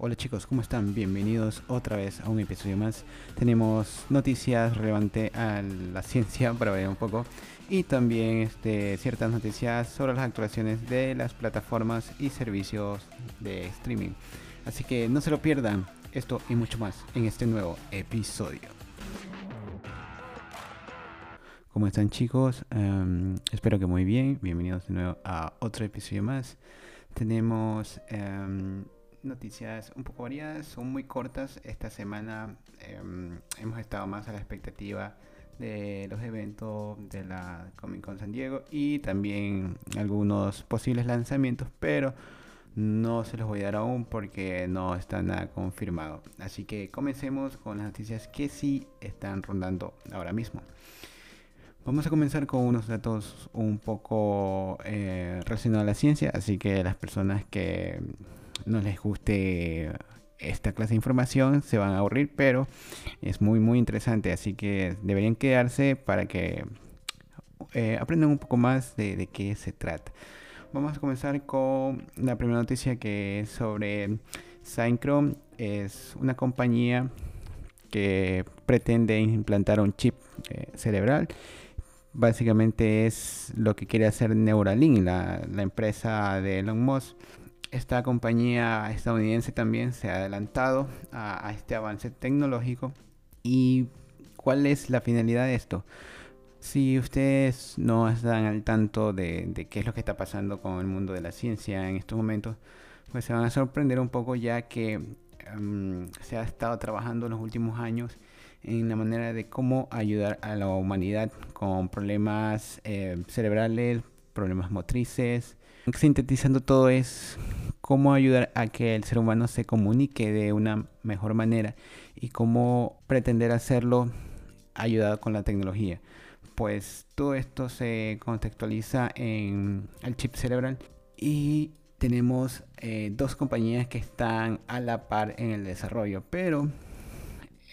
Hola chicos, ¿cómo están? Bienvenidos otra vez a un episodio más. Tenemos noticias relevantes a la ciencia para ver un poco y también este, ciertas noticias sobre las actuaciones de las plataformas y servicios de streaming. Así que no se lo pierdan, esto y mucho más en este nuevo episodio. ¿Cómo están chicos? Em, espero que muy bien. Bienvenidos de nuevo a otro episodio más. Tenemos... Em, noticias un poco variadas, son muy cortas. Esta semana em, hemos estado más a la expectativa de los eventos de la Comic Con San Diego y también algunos posibles lanzamientos, pero no se los voy a dar aún porque no está nada confirmado. Así que comencemos con las noticias que sí están rondando ahora mismo. Vamos a comenzar con unos datos un poco eh, relacionados a la ciencia, así que las personas que no les guste esta clase de información se van a aburrir, pero es muy muy interesante, así que deberían quedarse para que eh, aprendan un poco más de, de, qué se trata. Vamos a comenzar con la primera noticia que es sobre Synchron, es una compañía que pretende implantar un chip eh, cerebral. Básicamente es lo que quiere hacer Neuralink, la, la empresa de Elon Musk esta compañía estadounidense también se ha adelantado a, este avance tecnológico. ¿Y cuál es la finalidad de esto? Si ustedes no están al tanto de, qué es lo que está pasando con el mundo de la ciencia en estos momentos, pues se van a sorprender un poco ya que em, se ha estado trabajando en los últimos años en la manera de cómo ayudar a la humanidad con problemas eh, cerebrales, problemas motrices. Sintetizando todo es cómo ayudar a que el ser humano se comunique de una mejor manera y cómo pretender hacerlo ayudado con la tecnología. Pues todo esto se contextualiza en el chip cerebral y tenemos eh, dos compañías que están a la par en el desarrollo, pero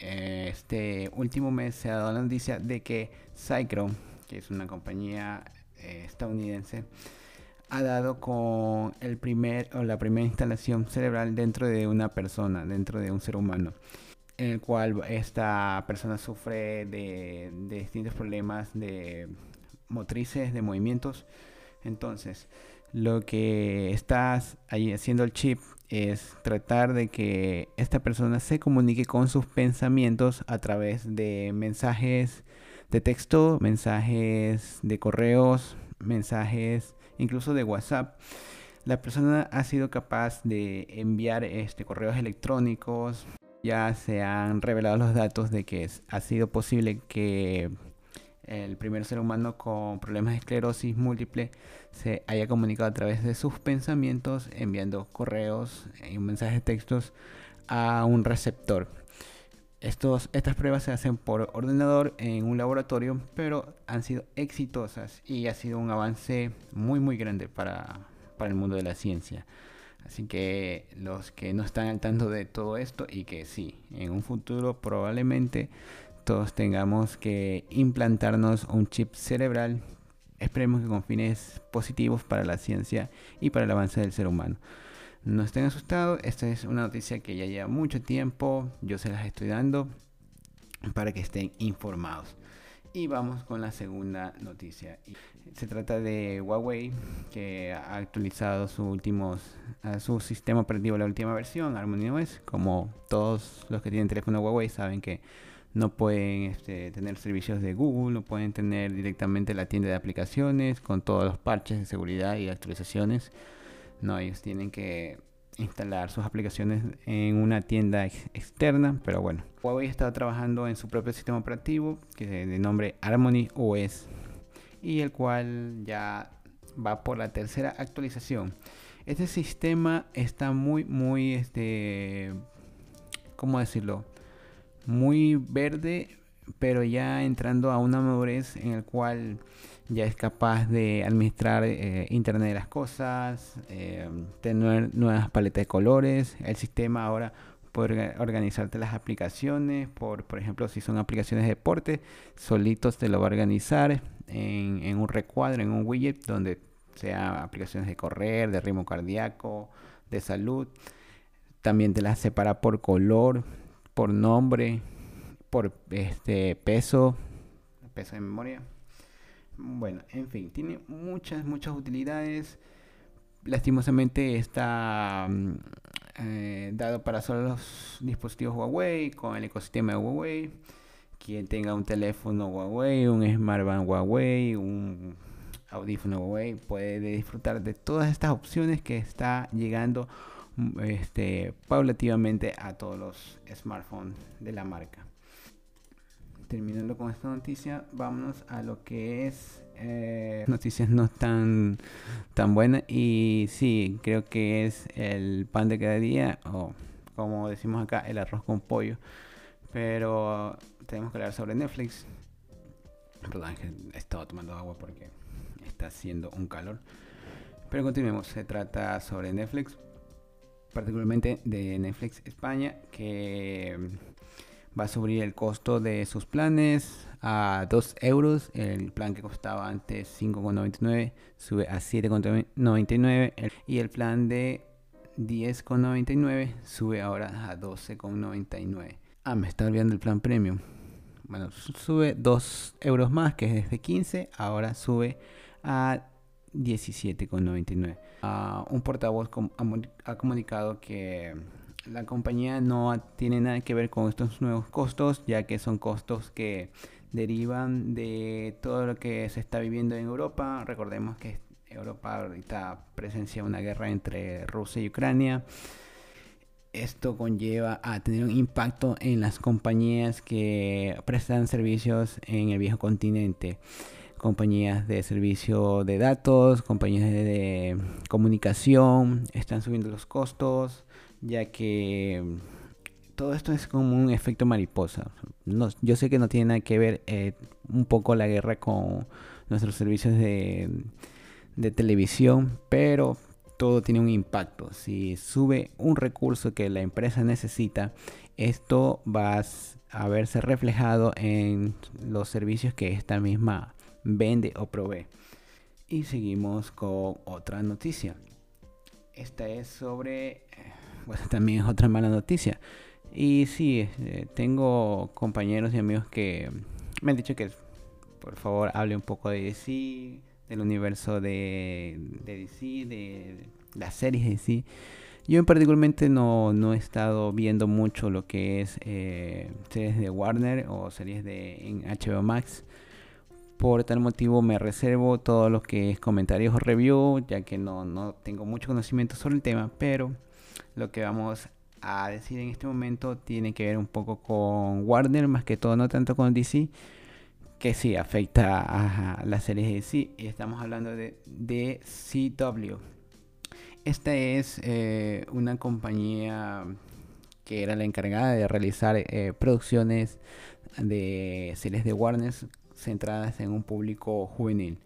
eh, este último mes se ha dado la noticia de que Cycron, que es una compañía eh, estadounidense, ha dado con el primer o la primera instalación cerebral dentro de una persona, dentro de un ser humano, en el cual esta persona sufre de, distintos problemas de motrices, de movimientos. Entonces, lo que estás ahí haciendo el chip es tratar de que esta persona se comunique con sus pensamientos a través de mensajes de texto, mensajes de correos, mensajes incluso de WhatsApp, la persona ha sido capaz de enviar este, correos electrónicos. Ya se han revelado los datos de que ha sido posible que el primer ser humano con problemas de esclerosis múltiple se haya comunicado a través de sus pensamientos enviando correos y mensajes de textos a un receptor. Estos, estas pruebas se hacen por ordenador en un laboratorio, pero han sido exitosas y ha sido un avance muy muy grande para, para el mundo de la ciencia. Así que los que no están al tanto de todo esto y que sí, en un futuro probablemente todos tengamos que implantarnos un chip cerebral, esperemos que con fines positivos para la ciencia y para el avance del ser humano. No estén asustados, esta es una noticia que ya lleva mucho tiempo, yo se las estoy dando para que estén informados. Y vamos con la segunda noticia. Se trata de Huawei, que ha actualizado su, últimos, su sistema operativo, la última versión, Harmony OS. Como todos los que tienen teléfono Huawei saben que no pueden este, tener servicios de Google, no pueden tener directamente la tienda de aplicaciones con todos los parches de seguridad y actualizaciones no, ellos tienen que instalar sus aplicaciones en una tienda externa, pero bueno. Huawei está trabajando en su propio sistema operativo que de nombre Harmony OS y el cual ya va por la tercera actualización. Este sistema está muy, muy, este, ¿cómo decirlo? Muy verde, pero ya entrando a una madurez en el cual ya es capaz de administrar eh, Internet de las Cosas, eh, tener nuevas paletas de colores. El sistema ahora puede organizarte las aplicaciones, por, por ejemplo, si son aplicaciones de deporte, solitos te lo va a organizar en, en un recuadro, en un widget, donde sea aplicaciones de correr, de ritmo cardíaco, de salud. también te las separa por color, por nombre, por este peso, peso de memoria. Bueno, en fin, tiene muchas, muchas utilidades. Lastimosamente está mm, eh, dado para solo los dispositivos Huawei, con el ecosistema de Huawei. Quien tenga un teléfono Huawei, un smartband Huawei, un audífono Huawei, puede disfrutar de todas estas opciones que está llegando mm, este, paulativamente a todos los smartphones de la marca terminando con esta noticia, vámonos a lo que es eh, noticias no tan, tan buenas. Y sí, creo que es el pan de cada día, o como decimos acá, el arroz con pollo. Pero tenemos que hablar sobre Netflix. Perdón, he estado tomando agua porque está haciendo un calor. Pero continuemos, se trata sobre Netflix, particularmente de Netflix España, que va a subir el costo de sus planes a 2 euros. El plan que costaba antes 5,99 sube a 7,99 y el plan de 10,99 sube ahora a 12,99. Ah, me está olvidando el plan premium. Bueno, sube 2 euros más, que es de 15, ahora sube a 17,99. Ah, un portavoz ha comunicado que la compañía no tiene nada que ver con estos nuevos costos, ya que son costos que derivan de todo lo que se está viviendo en Europa. Recordemos que Europa ahorita presencia una guerra entre Rusia y Ucrania. Esto conlleva a tener un impacto en las compañías que prestan servicios en el viejo continente. Compañías de servicio de datos, compañías de comunicación, están subiendo los costos ya que todo esto es como un efecto mariposa. No, yo sé que no tiene nada que ver eh, un poco la guerra con nuestros servicios de, de televisión, pero todo tiene un impacto. Si sube un recurso que la empresa necesita, esto va a verse reflejado en los servicios que esta misma vende o provee. Y seguimos con otra noticia. Esta es sobre eh, bueno, también es otra mala noticia. Y sí, eh, tengo compañeros y amigos que me han dicho que por favor hable un poco de DC, del universo de, DC, de las series de DC. Yo en particularmente no, no he estado viendo mucho lo que es eh, series de Warner o series de en HBO Max. Por tal motivo me reservo todo lo que es comentarios o review, ya que no, no tengo mucho conocimiento sobre el tema, pero lo que vamos a decir en este momento tiene que ver un poco con Warner, más que todo, no tanto con DC, que sí afecta a las series de DC. Y estamos hablando de DCW. Esta es eh, una compañía que era la encargada de realizar eh, producciones de series de Warner centradas en un público juvenil.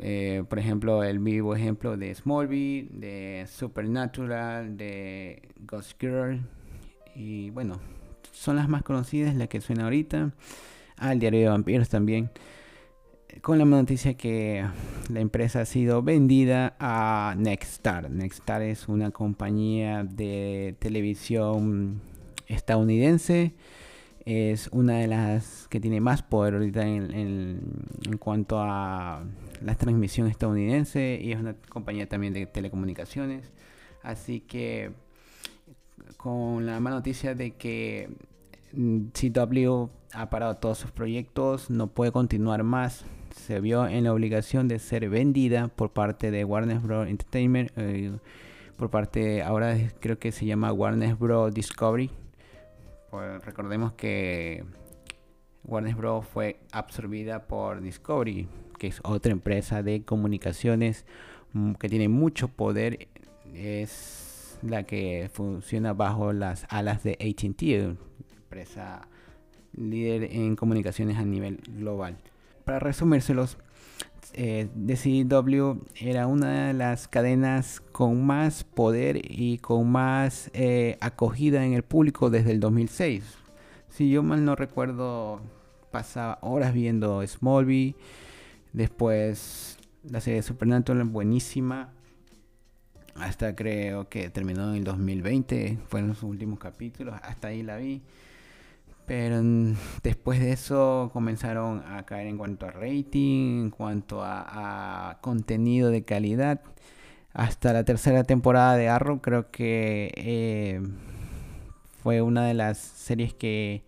Eh, por ejemplo, el vivo ejemplo de Smallville, de Supernatural, de Ghost Girl. Y bueno, son las más conocidas, las que suena ahorita. Ah, diario de vampiros también. Con la noticia que la empresa ha sido vendida a Nexstar. Nexstar es una compañía de televisión estadounidense es una de las que tiene más poder ahorita en, en, cuanto a la transmisión estadounidense y es una compañía también de telecomunicaciones. Así que con la mala noticia de que CW ha parado todos sus proyectos, no puede continuar más, se vio en la obligación de ser vendida por parte de Warner Bros. Entertainment, eh, por parte, ahora creo que se llama Warner Bros. Discovery recordemos que Warner Bros. fue absorbida por Discovery, que es otra empresa de comunicaciones mm, que tiene mucho poder. Es la que funciona bajo las alas de ATT, empresa líder en comunicaciones a nivel global. Para resumírselos, eh, DCW era una de las cadenas con más poder y con más eh, acogida en el público desde el 2006. Si yo mal no recuerdo, pasaba horas viendo Smallville, después la serie de Supernatural buenísima, hasta creo que terminó en el 2020, fueron los últimos capítulos, hasta ahí la vi. Pero después de eso comenzaron a caer en cuanto a rating, en cuanto a, contenido de calidad. Hasta la tercera temporada de Arrow creo que eh, fue una de las series que,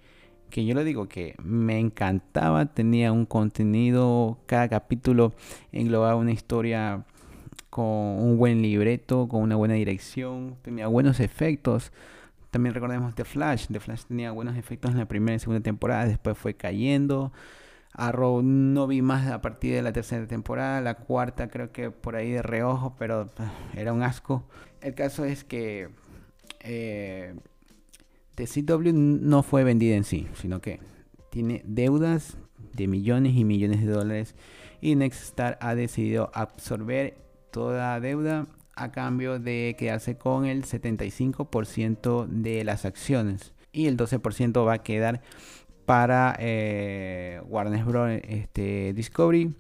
que yo lo digo que me encantaba. Tenía un contenido, cada capítulo englobaba una historia con un buen libreto, con una buena dirección, tenía buenos efectos. También recordemos The Flash. The Flash tenía buenos efectos en la primera y segunda temporada, después fue cayendo. Arrow no vi más a partir de la tercera temporada, la cuarta creo que por ahí de reojo, pero ah, era un asco. El caso es que eh, The CW no fue vendida en sí, sino que tiene deudas de millones y millones de dólares y Nextstar ha decidido absorber toda deuda a cambio de quedarse con el 75% de las acciones y el 12% va a quedar para eh, Warner Bros. Este, Discovery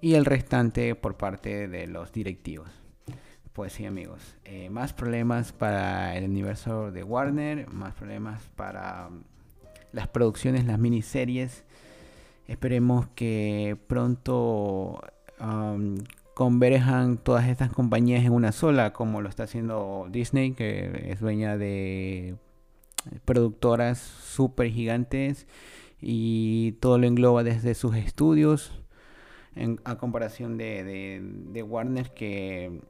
y el restante por parte de los directivos. Pues sí amigos, eh, más problemas para el universo de Warner, más problemas para um, las producciones, las miniseries. Esperemos que pronto um, converjan todas estas compañías en una sola, como lo está haciendo Disney, que es dueña de productoras súper gigantes y todo lo engloba desde sus estudios, en, a comparación de, de, Warner, que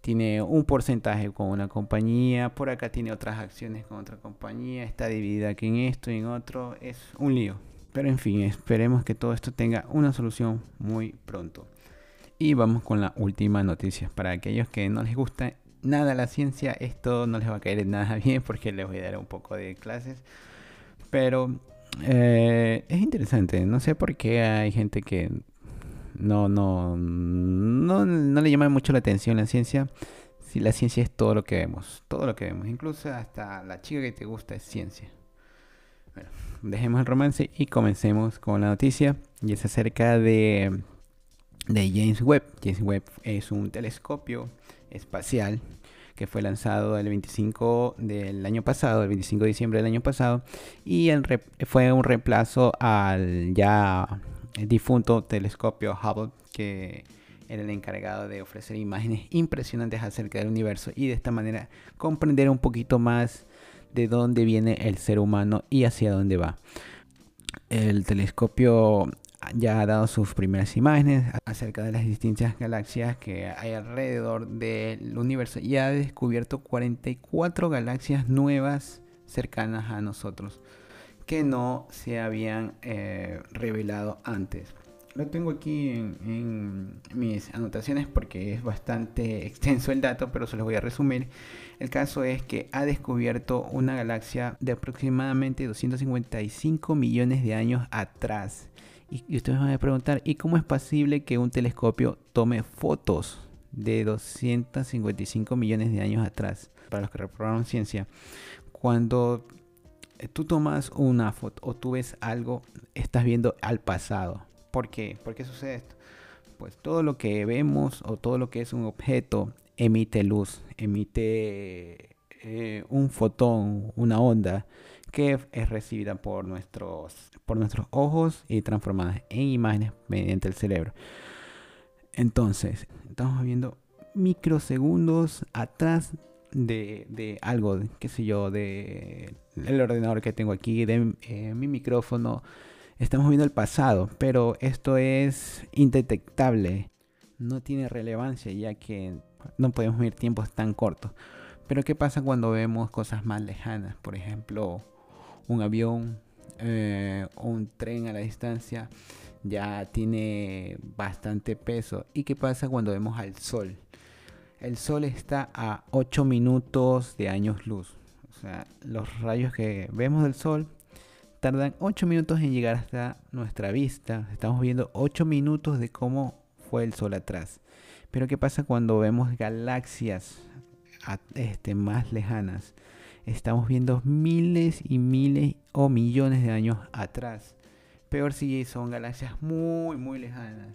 tiene un porcentaje con una compañía, por acá tiene otras acciones con otra compañía, está dividida aquí en esto y en otro, es un lío. Pero en fin, esperemos que todo esto tenga una solución muy pronto. Y vamos con la última noticia. Para aquellos que no les gusta nada la ciencia, esto no les va a caer nada bien porque les voy a dar un poco de clases. Pero eh, es interesante. No sé por qué hay gente que no, no, no, no le llama mucho la atención la ciencia. Si la ciencia es todo lo que vemos, todo lo que vemos, incluso hasta la chica que te gusta es ciencia. Bueno, dejemos el romance y comencemos con la noticia. Y es acerca de de James Webb. James Webb es un telescopio espacial que fue lanzado el 25 del año pasado, el 25 de diciembre del año pasado, y fue un reemplazo al ya difunto telescopio Hubble, que era el encargado de ofrecer imágenes impresionantes acerca del universo y de esta manera comprender un poquito más de dónde viene el ser humano y hacia dónde va. El telescopio ya ha dado sus primeras imágenes acerca de las distintas galaxias que hay alrededor del universo y ha descubierto 44 galaxias nuevas cercanas a nosotros que no se habían eh, revelado antes. Lo tengo aquí en, en, mis anotaciones porque es bastante extenso el dato, pero se los voy a resumir. El caso es que ha descubierto una galaxia de aproximadamente 255 millones de años atrás y, ustedes van a preguntar, ¿y cómo es posible que un telescopio tome fotos de 255 millones de años atrás? Para los que reprobaron ciencia, cuando tú tomas una foto o tú ves algo, estás viendo al pasado. ¿Por qué? ¿Por qué sucede esto? Pues todo lo que vemos o todo lo que es un objeto emite luz, emite eh, un fotón, una onda que es recibida por nuestros, por nuestros ojos y transformada en imágenes mediante el cerebro. Entonces, estamos viendo microsegundos atrás de, algo, qué sé yo, de el ordenador que tengo aquí, de eh, mi micrófono. Estamos viendo el pasado, pero esto es indetectable. No tiene relevancia ya que no podemos ver tiempos tan cortos. Pero ¿qué pasa cuando vemos cosas más lejanas? Por ejemplo, un avión eh, o un tren a la distancia ya tiene bastante peso. ¿Y qué pasa cuando vemos al sol? El sol está a 8 minutos de años luz. O sea, los rayos que vemos del sol tardan 8 minutos en llegar hasta nuestra vista. Estamos viendo 8 minutos de cómo fue el sol atrás. Pero ¿qué pasa cuando vemos galaxias este, más lejanas? estamos viendo miles y miles o millones de años atrás. Peor si son galaxias muy, muy lejanas.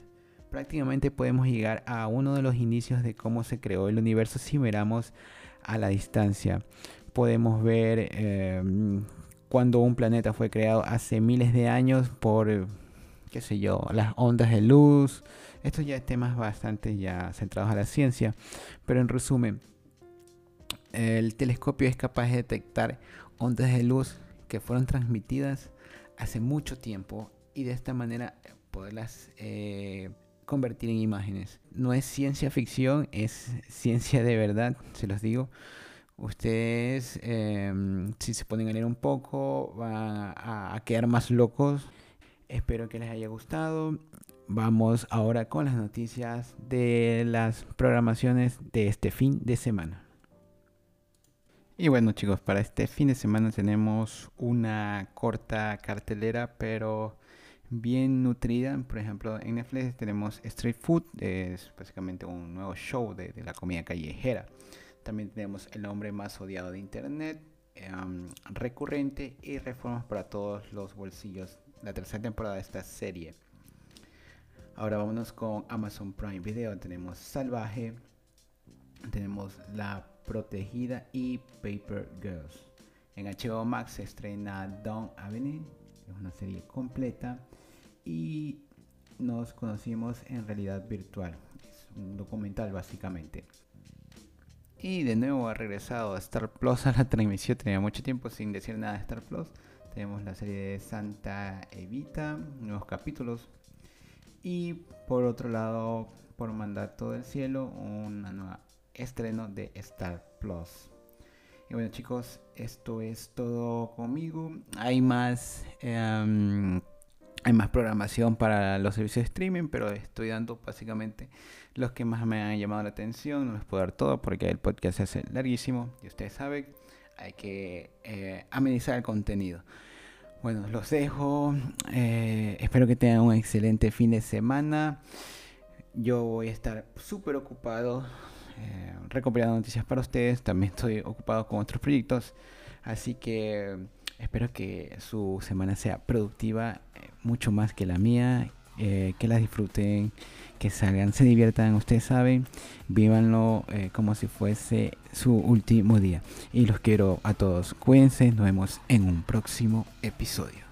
prácticamente podemos llegar a uno de los inicios de cómo se creó el universo si miramos a la distancia. Podemos ver em, cuando un planeta fue creado hace miles de años por, qué sé yo, las ondas de luz. Estos ya temas bastante ya centrados a la ciencia. Pero en resumen, el telescopio es capaz de detectar ondas de luz que fueron transmitidas hace mucho tiempo y de esta manera poderlas eh, convertir en imágenes. No es ciencia ficción, es ciencia de verdad, se los digo. Ustedes, em, si se ponen a leer un poco, van a, quedar más locos. Espero que les haya gustado. Vamos ahora con las noticias de las programaciones de este fin de semana. Y bueno chicos, para este fin de semana tenemos una corta cartelera, pero bien nutrida. Por ejemplo, en Netflix tenemos Street Food, es básicamente un nuevo show de, la comida callejera. También tenemos El hombre más odiado de Internet, em, recurrente y reformas para todos los bolsillos. La tercera temporada de esta serie. Ahora vámonos con Amazon Prime Video. Tenemos Salvaje, tenemos La Protegida y Paper Girls. En HBO Max se estrena Dawn Avenue, es una serie completa y nos conocimos en realidad virtual. Es un documental básicamente. Y de nuevo ha regresado a Star Plus a la transmisión. Tenía mucho tiempo sin decir nada de Star Plus. Tenemos la serie de Santa Evita, nuevos capítulos. Y por otro lado, por mandato del cielo, un nuevo estreno de Star Plus. Y bueno chicos, esto es todo conmigo. Hay más... Em, hay más programación para los servicios de streaming, pero estoy dando básicamente los que más me han llamado la atención. No les puedo dar todo porque el podcast se hace larguísimo y ustedes saben, hay que eh, amenizar el contenido. Bueno, los dejo. Eh, espero que tengan un excelente fin de semana. Yo voy a estar súper ocupado eh, recopilando noticias para ustedes. También estoy ocupado con otros proyectos. Así que Espero que su semana sea productiva, eh, mucho más que la mía, eh, que la disfruten, que salgan, se diviertan, ustedes saben, vívanlo como si fuese su último día. Y los quiero a todos. Cuídense, nos vemos en un próximo episodio.